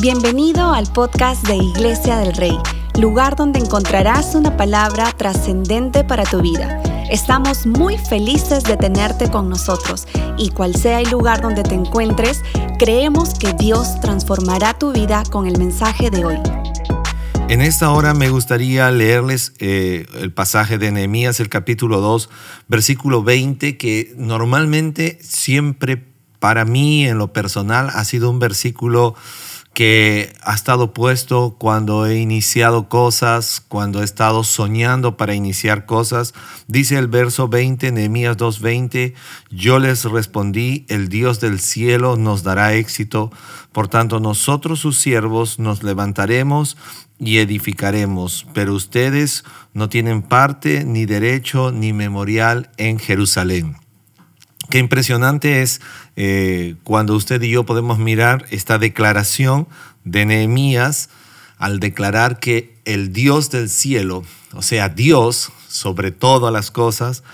Bienvenido al podcast de Iglesia del Rey, lugar donde encontrarás una palabra trascendente para tu vida. Estamos muy felices de tenerte con nosotros y cual sea el lugar donde te encuentres, creemos que Dios transformará tu vida con el mensaje de hoy. En esta hora me gustaría leerles eh, el pasaje de Nehemías, el capítulo 2, versículo 20, que normalmente siempre para mí en lo personal ha sido un versículo que ha estado puesto cuando he iniciado cosas, cuando he estado soñando para iniciar cosas. Dice el verso 20, Nehemías 2:20, yo les respondí, el Dios del cielo nos dará éxito, por tanto nosotros sus siervos nos levantaremos y edificaremos, pero ustedes no tienen parte, ni derecho, ni memorial en Jerusalén. Qué impresionante es eh, cuando usted y yo podemos mirar esta declaración de Nehemías al declarar que el Dios del cielo, o sea, Dios sobre todas las cosas,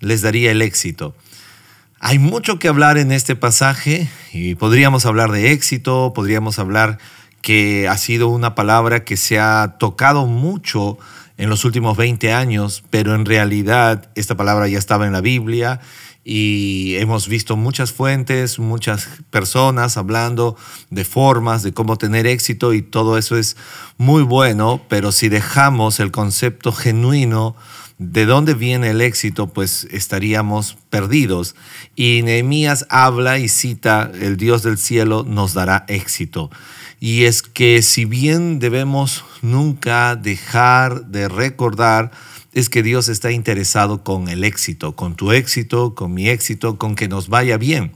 les daría el éxito. Hay mucho que hablar en este pasaje y podríamos hablar de éxito, podríamos hablar que ha sido una palabra que se ha tocado mucho en los últimos 20 años, pero en realidad esta palabra ya estaba en la Biblia y hemos visto muchas fuentes, muchas personas hablando de formas de cómo tener éxito y todo eso es muy bueno, pero si dejamos el concepto genuino de dónde viene el éxito, pues estaríamos perdidos. Y Nehemías habla y cita, el Dios del cielo nos dará éxito. Y es que si bien debemos nunca dejar de recordar, es que Dios está interesado con el éxito, con tu éxito, con mi éxito, con que nos vaya bien.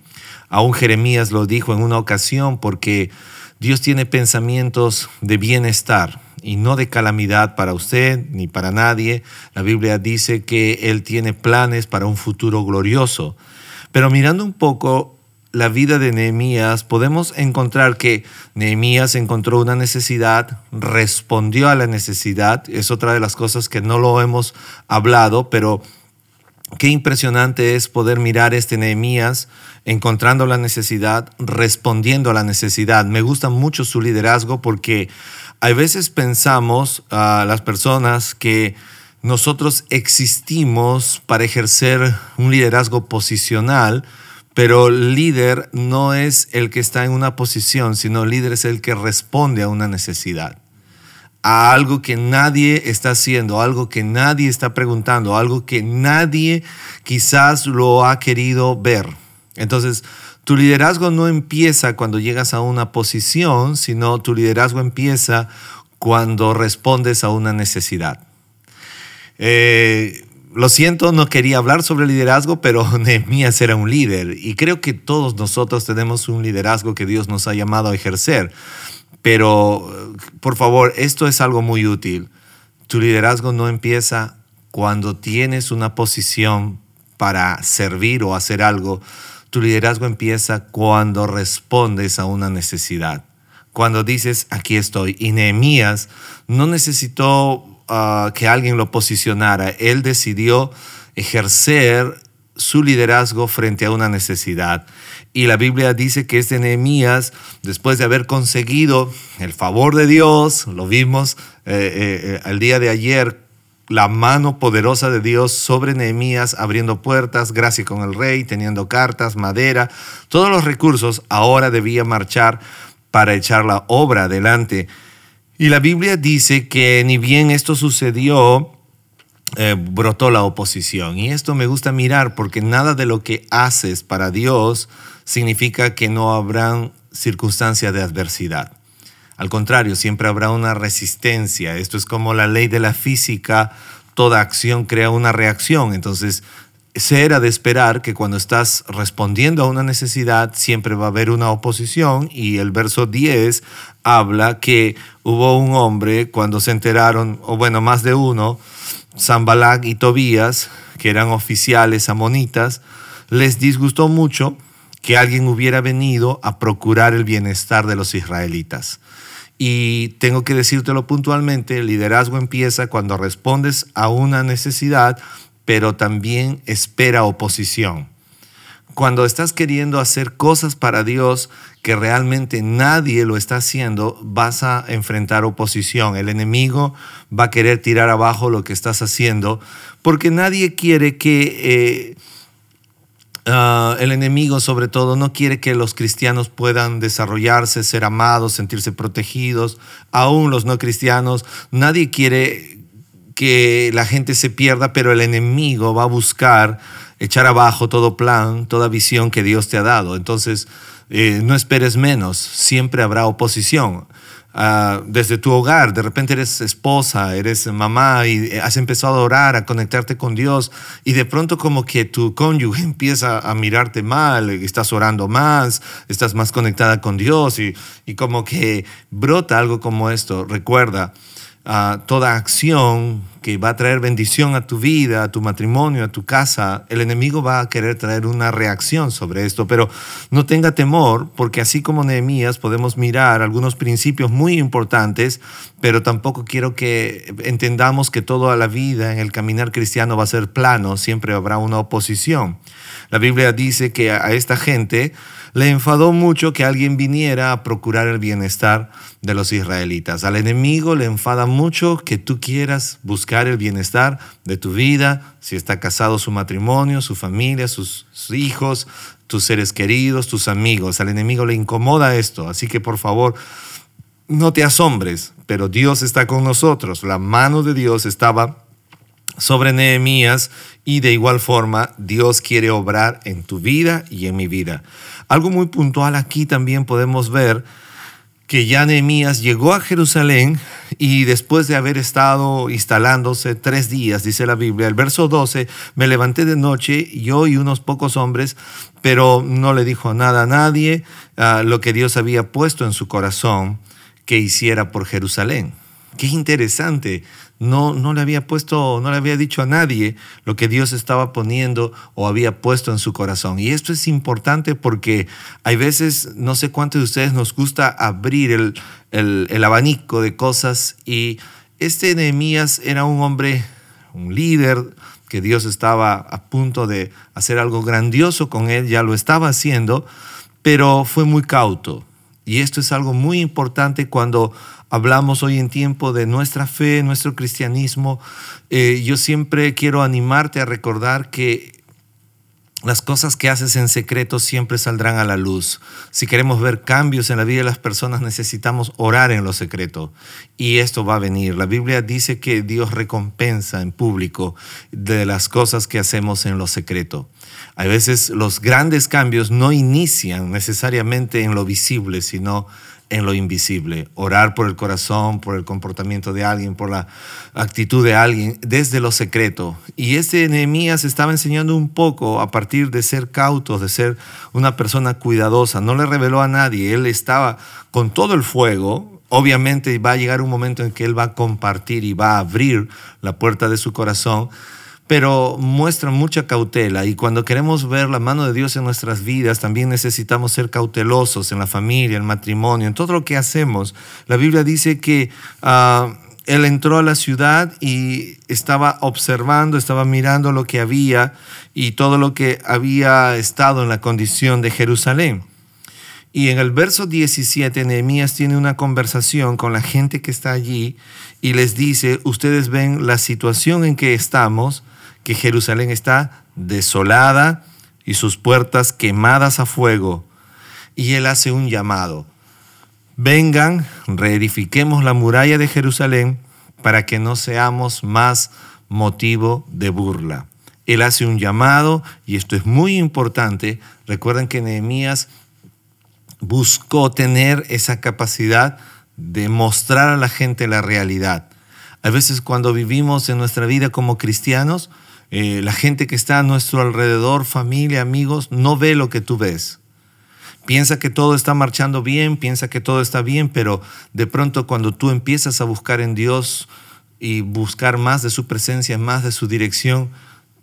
Aún Jeremías lo dijo en una ocasión porque Dios tiene pensamientos de bienestar y no de calamidad para usted ni para nadie. La Biblia dice que Él tiene planes para un futuro glorioso. Pero mirando un poco la vida de Nehemías, podemos encontrar que Nehemías encontró una necesidad, respondió a la necesidad, es otra de las cosas que no lo hemos hablado, pero qué impresionante es poder mirar este Nehemías encontrando la necesidad, respondiendo a la necesidad. Me gusta mucho su liderazgo porque a veces pensamos a las personas que nosotros existimos para ejercer un liderazgo posicional, pero líder no es el que está en una posición, sino líder es el que responde a una necesidad, a algo que nadie está haciendo, algo que nadie está preguntando, algo que nadie quizás lo ha querido ver. Entonces, tu liderazgo no empieza cuando llegas a una posición, sino tu liderazgo empieza cuando respondes a una necesidad. Eh, lo siento, no quería hablar sobre liderazgo, pero Nehemías era un líder y creo que todos nosotros tenemos un liderazgo que Dios nos ha llamado a ejercer. Pero, por favor, esto es algo muy útil. Tu liderazgo no empieza cuando tienes una posición para servir o hacer algo. Tu liderazgo empieza cuando respondes a una necesidad. Cuando dices, aquí estoy. Y Nehemías no necesitó Que alguien lo posicionara. Él decidió ejercer su liderazgo frente a una necesidad. Y la Biblia dice que este Nehemías, después de haber conseguido el favor de Dios, lo vimos eh, eh, el día de ayer, la mano poderosa de Dios sobre Nehemías, abriendo puertas, gracia con el rey, teniendo cartas, madera, todos los recursos, ahora debía marchar para echar la obra adelante. Y la Biblia dice que ni bien esto sucedió, eh, brotó la oposición. Y esto me gusta mirar porque nada de lo que haces para Dios significa que no habrán circunstancias de adversidad. Al contrario, siempre habrá una resistencia. Esto es como la ley de la física, toda acción crea una reacción. Entonces, se era de esperar que cuando estás respondiendo a una necesidad siempre va a haber una oposición y el verso 10 habla que hubo un hombre cuando se enteraron, o bueno, más de uno, Zambalag y Tobías, que eran oficiales amonitas, les disgustó mucho que alguien hubiera venido a procurar el bienestar de los israelitas. Y tengo que decírtelo puntualmente, el liderazgo empieza cuando respondes a una necesidad pero también espera oposición. cuando estás queriendo hacer cosas para Dios que realmente nadie lo está haciendo, vas a enfrentar oposición. El enemigo va a querer tirar abajo lo que estás haciendo porque nadie quiere que... Eh, ah, el enemigo sobre todo no quiere que los cristianos puedan desarrollarse, ser amados, sentirse protegidos, aún los no cristianos. Nadie quiere que la gente se pierda, pero el enemigo va a buscar echar abajo todo plan, toda visión que Dios te ha dado. Entonces, eh, no esperes menos, siempre habrá oposición. Ah, desde tu hogar, de repente eres esposa, eres mamá y has empezado a orar, a conectarte con Dios y de pronto como que tu cónyuge empieza a mirarte mal, estás orando más, estás más conectada con Dios y, y como que brota algo como esto. Recuerda, toda acción que va a traer bendición a tu vida, a tu matrimonio, a tu casa, el enemigo va a querer traer una reacción sobre esto. Pero no tenga temor, porque así como Nehemías podemos mirar algunos principios muy importantes, pero tampoco quiero que entendamos que toda la vida en el caminar cristiano va a ser plano, siempre habrá una oposición. La Biblia dice que a esta gente le enfadó mucho que alguien viniera a procurar el bienestar de los israelitas. Al enemigo le enfada mucho que tú quieras buscar el bienestar de tu vida, si está casado su matrimonio, su familia, sus, hijos, tus seres queridos, tus amigos. Al enemigo le incomoda esto, así que por favor, no te asombres, pero Dios está con nosotros. La mano de Dios estaba sobre Nehemías y de igual forma Dios quiere obrar en tu vida y en mi vida. Algo muy puntual aquí también podemos ver que ya Nehemías llegó a Jerusalén y después de haber estado instalándose tres días, dice la Biblia, el verso 12, me levanté de noche, yo y unos pocos hombres, pero no le dijo nada a nadie ah, lo que Dios había puesto en su corazón que hiciera por Jerusalén. Qué interesante no, no le había puesto, no le había dicho a nadie lo que Dios estaba poniendo o había puesto en su corazón. Y esto es importante porque hay veces, no sé cuántos de ustedes nos gusta abrir el, el abanico de cosas y este Nehemías era un hombre, un líder, que Dios estaba a punto de hacer algo grandioso con él, ya lo estaba haciendo, pero fue muy cauto. Y esto es algo muy importante cuando hablamos hoy en tiempo de nuestra fe, nuestro cristianismo, eh, yo siempre quiero animarte a recordar que las cosas que haces en secreto siempre saldrán a la luz. Si queremos ver cambios en la vida de las personas, necesitamos orar en lo secreto. Y esto va a venir. La Biblia dice que Dios recompensa en público de las cosas que hacemos en lo secreto. A veces los grandes cambios no inician necesariamente en lo visible, sino en lo invisible, orar por el corazón, por el comportamiento de alguien, por la actitud de alguien, desde lo secreto. Y este Nehemías estaba enseñando un poco a partir de ser cautos, de ser una persona cuidadosa. No le reveló a nadie, él estaba con todo el fuego. Obviamente va a llegar un momento en que él va a compartir y va a abrir la puerta de su corazón pero muestra mucha cautela y cuando queremos ver la mano de Dios en nuestras vidas, también necesitamos ser cautelosos en la familia, en el matrimonio, en todo lo que hacemos. La Biblia dice que ah, él entró a la ciudad y estaba observando, estaba mirando lo que había y todo lo que había estado en la condición de Jerusalén. Y en el verso 17, Nehemías tiene una conversación con la gente que está allí y les dice, ustedes ven la situación en que estamos, que Jerusalén está desolada y sus puertas quemadas a fuego. Y él hace un llamado. Vengan, reedifiquemos la muralla de Jerusalén para que no seamos más motivo de burla. Él hace un llamado y esto es muy importante. Recuerden que Nehemías buscó tener esa capacidad de mostrar a la gente la realidad. A veces cuando vivimos en nuestra vida como cristianos, eh, la gente que está a nuestro alrededor, familia, amigos, no ve lo que tú ves. Piensa que todo está marchando bien, piensa que todo está bien, pero de pronto cuando tú empiezas a buscar en Dios y buscar más de su presencia, más de su dirección,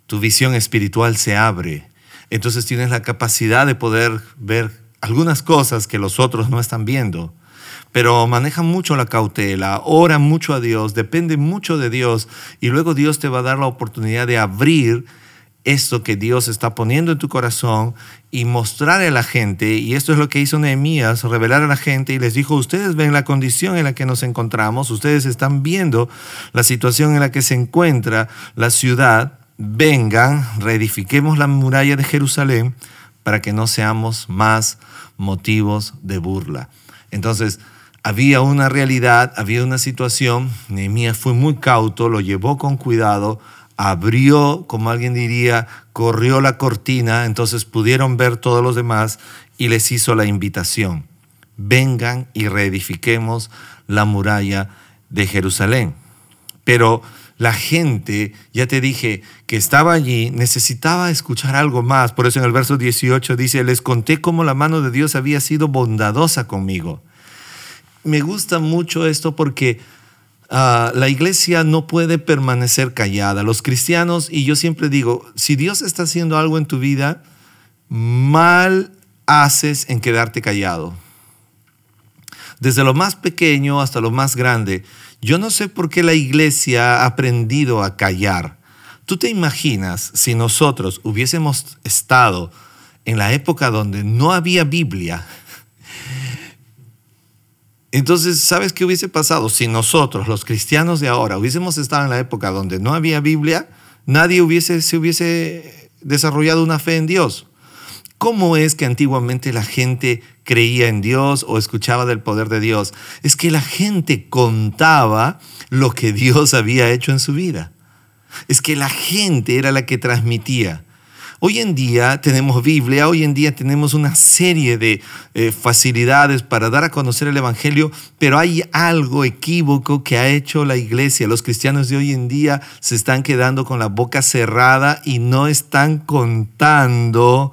tu visión espiritual se abre. Entonces tienes la capacidad de poder ver algunas cosas que los otros no están viendo pero maneja mucho la cautela, ora mucho a Dios, depende mucho de Dios y luego Dios te va a dar la oportunidad de abrir esto que Dios está poniendo en tu corazón y mostrar a la gente, y esto es lo que hizo Nehemías, revelar a la gente y les dijo, ustedes ven la condición en la que nos encontramos, ustedes están viendo la situación en la que se encuentra la ciudad, vengan, reedifiquemos la muralla de Jerusalén para que no seamos más motivos de burla. Entonces, había una realidad, había una situación, Nehemías fue muy cauto, lo llevó con cuidado, abrió, como alguien diría, corrió la cortina, entonces pudieron ver todos los demás y les hizo la invitación. Vengan y reedifiquemos la muralla de Jerusalén. Pero la gente, ya te dije, que estaba allí, necesitaba escuchar algo más. Por eso en el verso 18 dice, les conté cómo la mano de Dios había sido bondadosa conmigo. Me gusta mucho esto porque Ah, la iglesia no puede permanecer callada. Los cristianos, y yo siempre digo, si Dios está haciendo algo en tu vida, mal haces en quedarte callado. Desde lo más pequeño hasta lo más grande. Yo no sé por qué la iglesia ha aprendido a callar. ¿Tú te imaginas si nosotros hubiésemos estado en la época donde no había Biblia? Entonces, ¿sabes qué hubiese pasado si nosotros, los cristianos de ahora, hubiésemos estado en la época donde no había Biblia? Nadie hubiese, se hubiese desarrollado una fe en Dios. ¿Cómo es que antiguamente la gente creía en Dios o escuchaba del poder de Dios? Es que la gente contaba lo que Dios había hecho en su vida. Es que la gente era la que transmitía. Hoy en día tenemos Biblia, hoy en día tenemos una serie de eh, facilidades para dar a conocer el Evangelio, pero hay algo equívoco que ha hecho la iglesia. Los cristianos de hoy en día se están quedando con la boca cerrada y no están contando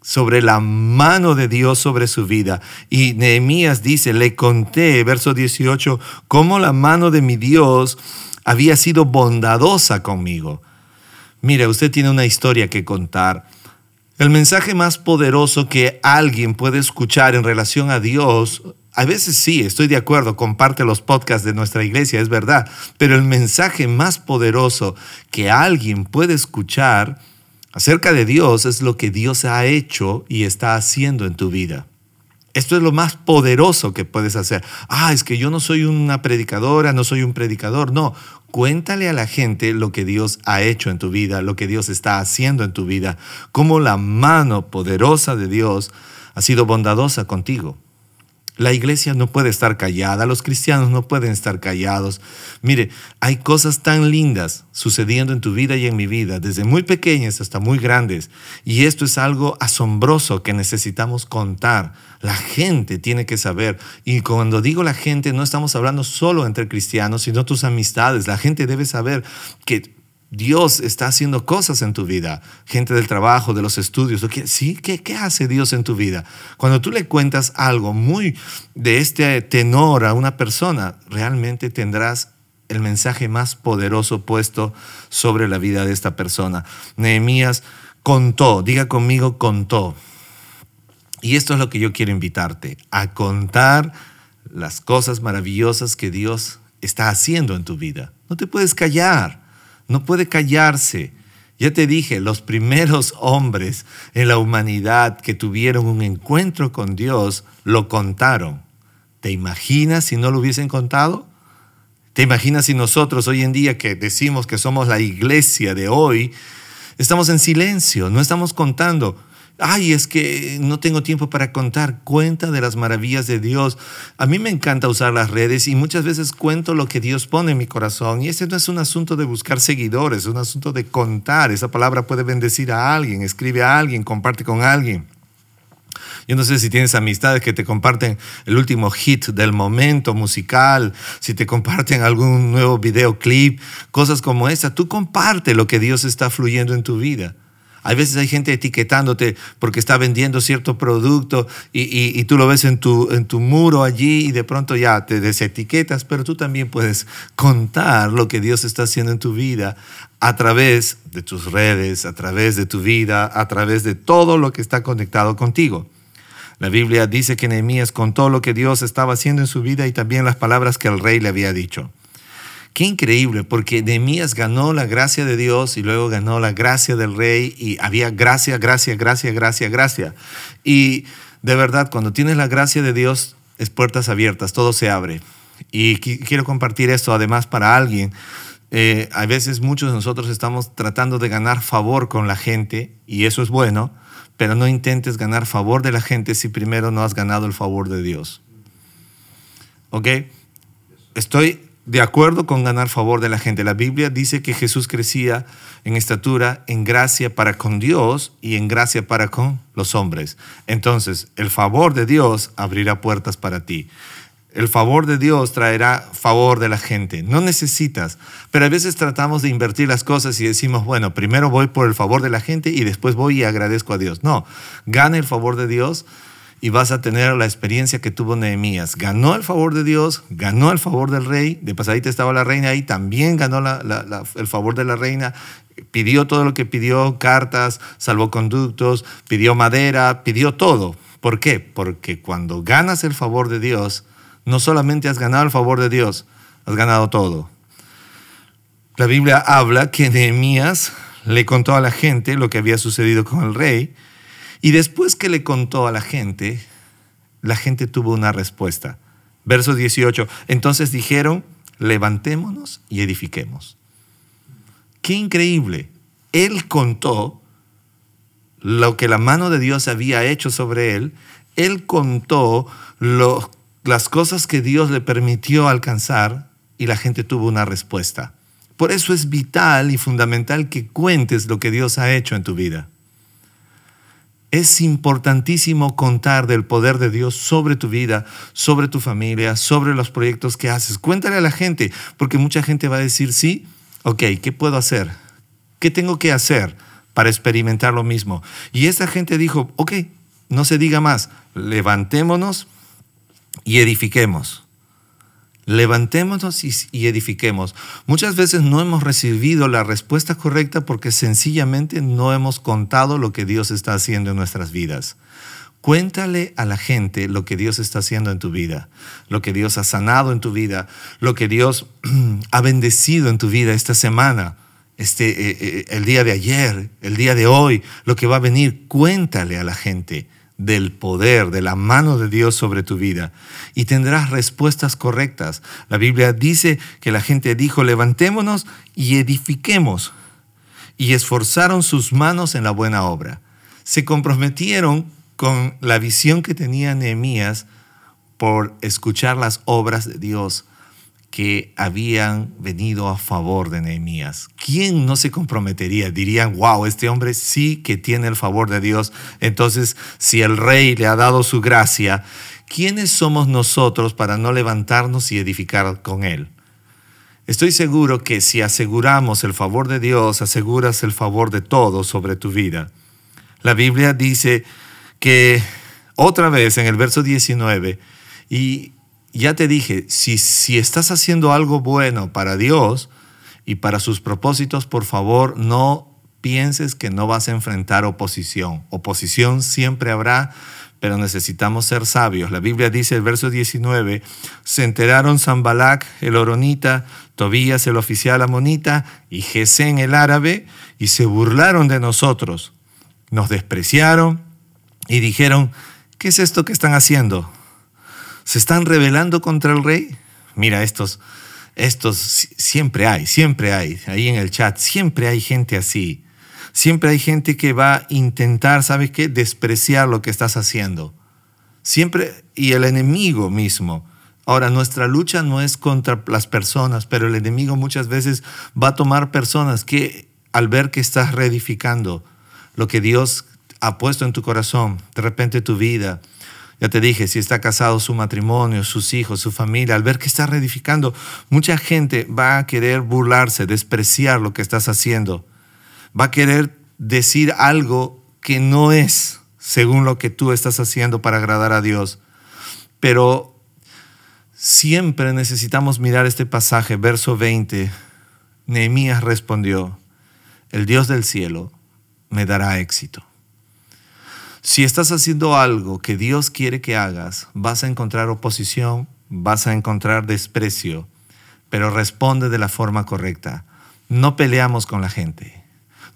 sobre la mano de Dios sobre su vida. Y Nehemías dice, le conté, verso 18, cómo la mano de mi Dios había sido bondadosa conmigo. Mire, usted tiene una historia que contar. El mensaje más poderoso que alguien puede escuchar en relación a Dios, a veces sí, estoy de acuerdo, comparte los podcasts de nuestra iglesia, es verdad, pero el mensaje más poderoso que alguien puede escuchar acerca de Dios es lo que Dios ha hecho y está haciendo en tu vida. Esto es lo más poderoso que puedes hacer. Ah, es que yo no soy una predicadora, no soy un predicador. No, cuéntale a la gente lo que Dios ha hecho en tu vida, lo que Dios está haciendo en tu vida, cómo la mano poderosa de Dios ha sido bondadosa contigo. La iglesia no puede estar callada, los cristianos no pueden estar callados. Mire, hay cosas tan lindas sucediendo en tu vida y en mi vida, desde muy pequeñas hasta muy grandes. Y esto es algo asombroso que necesitamos contar. La gente tiene que saber. Y cuando digo la gente, no estamos hablando solo entre cristianos, sino tus amistades. La gente debe saber que Dios está haciendo cosas en tu vida, gente del trabajo, de los estudios. ¿Sí? ¿Qué, ¿Qué, hace Dios en tu vida? Cuando tú le cuentas algo muy de este tenor a una persona, realmente tendrás el mensaje más poderoso puesto sobre la vida de esta persona. Nehemías contó, diga conmigo, contó. Y esto es lo que yo quiero invitarte, a contar las cosas maravillosas que Dios está haciendo en tu vida. No te puedes callar no puede callarse. Ya te dije, los primeros hombres en la humanidad que tuvieron un encuentro con Dios lo contaron. ¿Te imaginas si no lo hubiesen contado? ¿Te imaginas si nosotros hoy en día que decimos que somos la iglesia de hoy, estamos en silencio, no estamos contando? Ay, es que no tengo tiempo para contar, cuenta de las maravillas de Dios. A mí me encanta usar las redes y muchas veces cuento lo que Dios pone en mi corazón. Y ese no es un asunto de buscar seguidores, es un asunto de contar. Esa palabra puede bendecir a alguien, escribe a alguien, comparte con alguien. Yo no sé si tienes amistades que te comparten el último hit del momento musical, si te comparten algún nuevo videoclip, cosas como esa. Tú comparte lo que Dios está fluyendo en tu vida. Hay veces hay gente etiquetándote porque está vendiendo cierto producto y, tú lo ves en tu, en tu muro allí y de pronto ya te desetiquetas, pero tú también puedes contar lo que Dios está haciendo en tu vida a través de tus redes, a través de tu vida, a través de todo lo que está conectado contigo. La Biblia dice que Nehemías contó lo que Dios estaba haciendo en su vida y también las palabras que el rey le había dicho. Qué increíble, porque Nehemías ganó la gracia de Dios y luego ganó la gracia del rey y había gracia, gracia, gracia, gracia, gracia. Y de verdad, cuando tienes la gracia de Dios, es puertas abiertas, todo se abre. Y quiero compartir esto además para alguien. Eh, a veces muchos de nosotros estamos tratando de ganar favor con la gente y eso es bueno, pero no intentes ganar favor de la gente si primero no has ganado el favor de Dios. ¿Ok? Estoy de acuerdo con ganar favor de la gente. La Biblia dice que Jesús crecía en estatura, en gracia para con Dios y en gracia para con los hombres. Entonces, el favor de Dios abrirá puertas para ti. El favor de Dios traerá favor de la gente. No necesitas, pero a veces tratamos de invertir las cosas y decimos, bueno, primero voy por el favor de la gente y después voy y agradezco a Dios. No, gana el favor de Dios y vas a tener la experiencia que tuvo Nehemías. Ganó el favor de Dios, ganó el favor del rey, de pasadita estaba la reina ahí, también ganó el favor de la reina, pidió todo lo que pidió, cartas, salvoconductos, pidió madera, pidió todo. ¿Por qué? Porque cuando ganas el favor de Dios, no solamente has ganado el favor de Dios, has ganado todo. La Biblia habla que Nehemías le contó a la gente lo que había sucedido con el rey, y después que le contó a la gente, la gente tuvo una respuesta. Verso 18. Entonces dijeron, levantémonos y edifiquemos. Qué increíble. Él contó lo que la mano de Dios había hecho sobre él. Él contó las cosas que Dios le permitió alcanzar y la gente tuvo una respuesta. Por eso es vital y fundamental que cuentes lo que Dios ha hecho en tu vida. Es importantísimo contar del poder de Dios sobre tu vida, sobre tu familia, sobre los proyectos que haces. Cuéntale a la gente, porque mucha gente va a decir, sí, ok, ¿qué puedo hacer? ¿Qué tengo que hacer para experimentar lo mismo? Y esa gente dijo, ok, no se diga más, levantémonos y edifiquemos levantémonos y, edifiquemos. Muchas veces no hemos recibido la respuesta correcta porque sencillamente no hemos contado lo que Dios está haciendo en nuestras vidas. Cuéntale a la gente lo que Dios está haciendo en tu vida, lo que Dios ha sanado en tu vida, lo que Dios ha bendecido en tu vida esta semana, este, eh, eh, el día de ayer, el día de hoy, lo que va a venir. Cuéntale a la gente del poder, de la mano de Dios sobre tu vida y tendrás respuestas correctas. La Biblia dice que la gente dijo, levantémonos y edifiquemos y esforzaron sus manos en la buena obra. Se comprometieron con la visión que tenía Nehemías por escuchar las obras de Dios que habían venido a favor de Nehemías. ¿Quién no se comprometería? Dirían, wow, este hombre sí que tiene el favor de Dios. Entonces, si el rey le ha dado su gracia, ¿quiénes somos nosotros para no levantarnos y edificar con él? Estoy seguro que si aseguramos el favor de Dios, aseguras el favor de todos sobre tu vida. La Biblia dice que otra vez en el verso 19, y ya te dije, si, si estás haciendo algo bueno para Dios y para sus propósitos, por favor, no pienses que no vas a enfrentar oposición. Oposición siempre habrá, pero necesitamos ser sabios. La Biblia dice, el verso 19, se enteraron Zambalac, el oronita, Tobías, el oficial amonita, y Gesén, el árabe, y se burlaron de nosotros. Nos despreciaron y dijeron, ¿qué es esto que están haciendo? Se están rebelando contra el rey. Mira, estos, estos siempre hay, siempre hay, ahí en el chat, siempre hay gente así. Siempre hay gente que va a intentar, ¿sabes qué? Despreciar lo que estás haciendo. Siempre, y el enemigo mismo. Ahora, nuestra lucha no es contra las personas, pero el enemigo muchas veces va a tomar personas que al ver que estás reedificando lo que Dios ha puesto en tu corazón, de repente tu vida, ya te dije, si está casado su matrimonio, sus hijos, su familia, al ver que está reedificando, mucha gente va a querer burlarse, despreciar lo que estás haciendo. Va a querer decir algo que no es según lo que tú estás haciendo para agradar a Dios. Pero siempre necesitamos mirar este pasaje, verso 20. Nehemías respondió, el Dios del cielo me dará éxito. Si estás haciendo algo que Dios quiere que hagas, vas a encontrar oposición, vas a encontrar desprecio, pero responde de la forma correcta. No peleamos con la gente.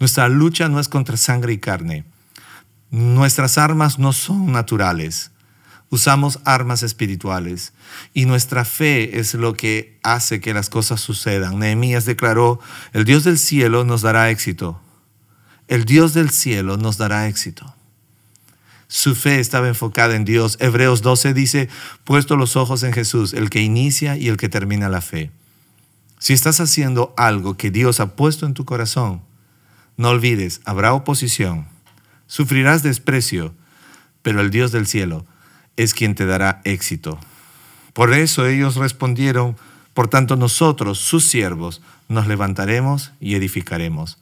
Nuestra lucha no es contra sangre y carne. Nuestras armas no son naturales. Usamos armas espirituales y nuestra fe es lo que hace que las cosas sucedan. Nehemías declaró, el Dios del cielo nos dará éxito. El Dios del cielo nos dará éxito. Su fe estaba enfocada en Dios. Hebreos 12 dice, puesto los ojos en Jesús, el que inicia y el que termina la fe. Si estás haciendo algo que Dios ha puesto en tu corazón, no olvides, habrá oposición, sufrirás desprecio, pero el Dios del cielo es quien te dará éxito. Por eso ellos respondieron, por tanto nosotros, sus siervos, nos levantaremos y edificaremos.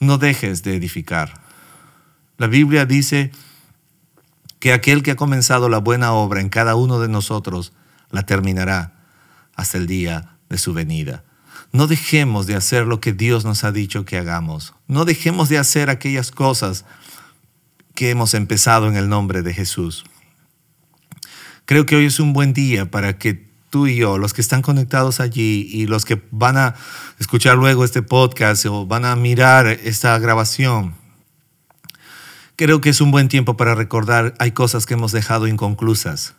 No dejes de edificar. La Biblia dice, que aquel que ha comenzado la buena obra en cada uno de nosotros la terminará hasta el día de su venida. No dejemos de hacer lo que Dios nos ha dicho que hagamos. No dejemos de hacer aquellas cosas que hemos empezado en el nombre de Jesús. Creo que hoy es un buen día para que tú y yo, los que están conectados allí y los que van a escuchar luego este podcast o van a mirar esta grabación, creo que es un buen tiempo para recordar, hay cosas que hemos dejado inconclusas.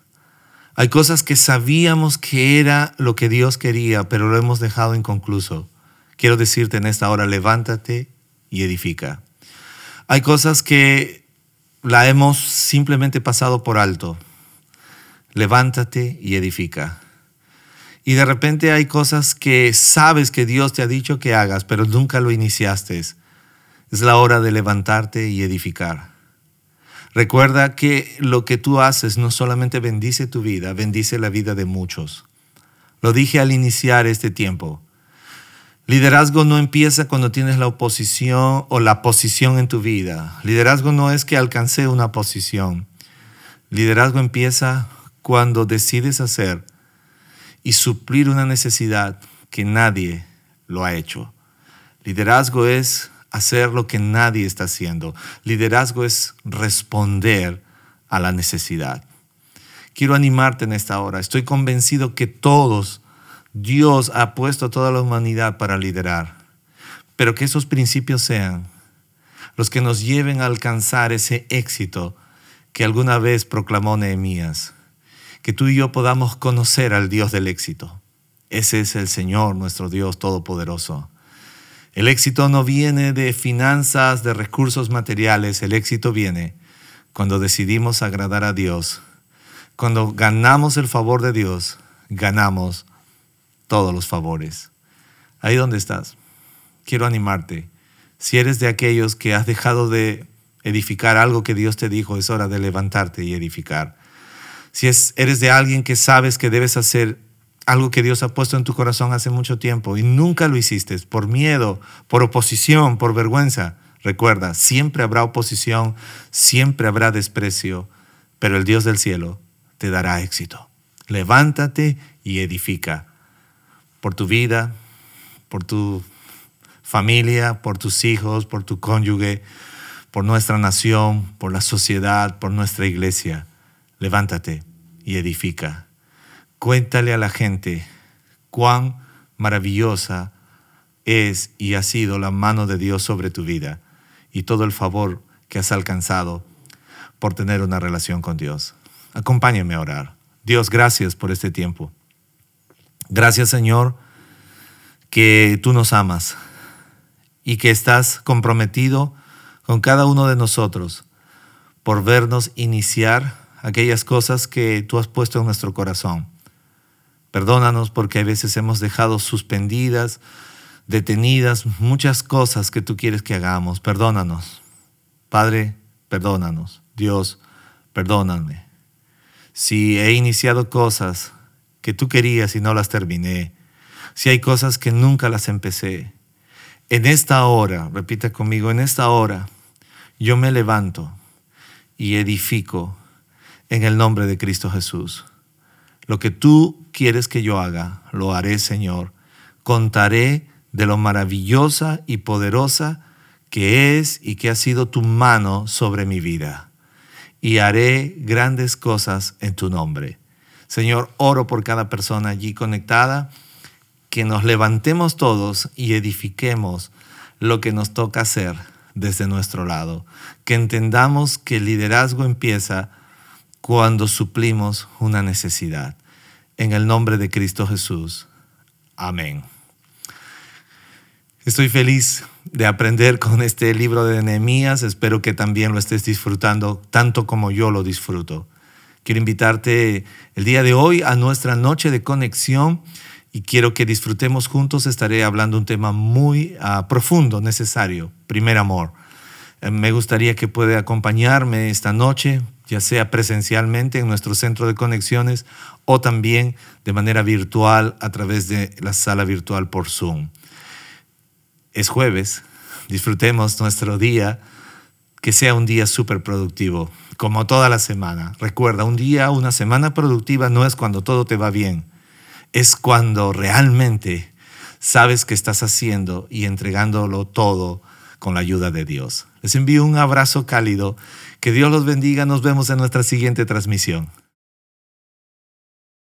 Hay cosas que sabíamos que era lo que Dios quería, pero lo hemos dejado inconcluso. Quiero decirte en esta hora, levántate y edifica. Hay cosas que la hemos simplemente pasado por alto. Levántate y edifica. Y de repente hay cosas que sabes que Dios te ha dicho que hagas, pero nunca lo iniciaste. Es la hora de levantarte y edificar. Recuerda que lo que tú haces no solamente bendice tu vida, bendice la vida de muchos. Lo dije al iniciar este tiempo. Liderazgo no empieza cuando tienes la oposición o la posición en tu vida. Liderazgo no es que alcance una posición. Liderazgo empieza cuando decides hacer y suplir una necesidad que nadie lo ha hecho. Liderazgo es hacer lo que nadie está haciendo. Liderazgo es responder a la necesidad. Quiero animarte en esta hora. Estoy convencido que todos, Dios ha puesto a toda la humanidad para liderar, pero que esos principios sean los que nos lleven a alcanzar ese éxito que alguna vez proclamó Nehemías. Que tú y yo podamos conocer al Dios del éxito. Ese es el Señor, nuestro Dios Todopoderoso. El éxito no viene de finanzas, de recursos materiales, el éxito viene cuando decidimos agradar a Dios. Cuando ganamos el favor de Dios, ganamos todos los favores. Ahí donde estás, quiero animarte. Si eres de aquellos que has dejado de edificar algo que Dios te dijo, es hora de levantarte y edificar. Si es, eres de alguien que sabes que debes hacer algo que Dios ha puesto en tu corazón hace mucho tiempo y nunca lo hiciste por miedo, por oposición, por vergüenza. Recuerda, siempre habrá oposición, siempre habrá desprecio, pero el Dios del cielo te dará éxito. Levántate y edifica por tu vida, por tu familia, por tus hijos, por tu cónyuge, por nuestra nación, por la sociedad, por nuestra iglesia. Levántate y edifica. Cuéntale a la gente cuán maravillosa es y ha sido la mano de Dios sobre tu vida y todo el favor que has alcanzado por tener una relación con Dios. Acompáñame a orar. Dios, gracias por este tiempo. Gracias, Señor, que tú nos amas y que estás comprometido con cada uno de nosotros por vernos iniciar aquellas cosas que tú has puesto en nuestro corazón. Perdónanos porque a veces hemos dejado suspendidas, detenidas muchas cosas que tú quieres que hagamos. Perdónanos. Padre, perdónanos. Dios, perdóname. Si he iniciado cosas que tú querías y no las terminé, si hay cosas que nunca las empecé, en esta hora, repita conmigo, en esta hora, yo me levanto y edifico en el nombre de Cristo Jesús. Lo que tú quieres que yo haga, lo haré, Señor. Contaré de lo maravillosa y poderosa que es y que ha sido tu mano sobre mi vida. Y haré grandes cosas en tu nombre. Señor, oro por cada persona allí conectada que nos levantemos todos y edifiquemos lo que nos toca hacer desde nuestro lado. Que entendamos que el liderazgo empieza cuando suplimos una necesidad. En el nombre de Cristo Jesús. Amén. Estoy feliz de aprender con este libro de Nehemías. Espero que también lo estés disfrutando tanto como yo lo disfruto. Quiero invitarte el día de hoy a nuestra noche de conexión y quiero que disfrutemos juntos. Estaré hablando un tema muy uh, profundo, necesario, primer amor. Eh, me gustaría que pueda acompañarme esta noche, ya sea presencialmente en nuestro centro de conexiones o también de manera virtual a través de la sala virtual por Zoom. Es jueves, disfrutemos nuestro día, que sea un día súper productivo, como toda la semana. Recuerda, un día, una semana productiva no es cuando todo te va bien es cuando realmente sabes que estás haciendo y entregándolo todo con la ayuda de Dios. Les envío un abrazo cálido. Que Dios los bendiga. Nos vemos en nuestra siguiente transmisión.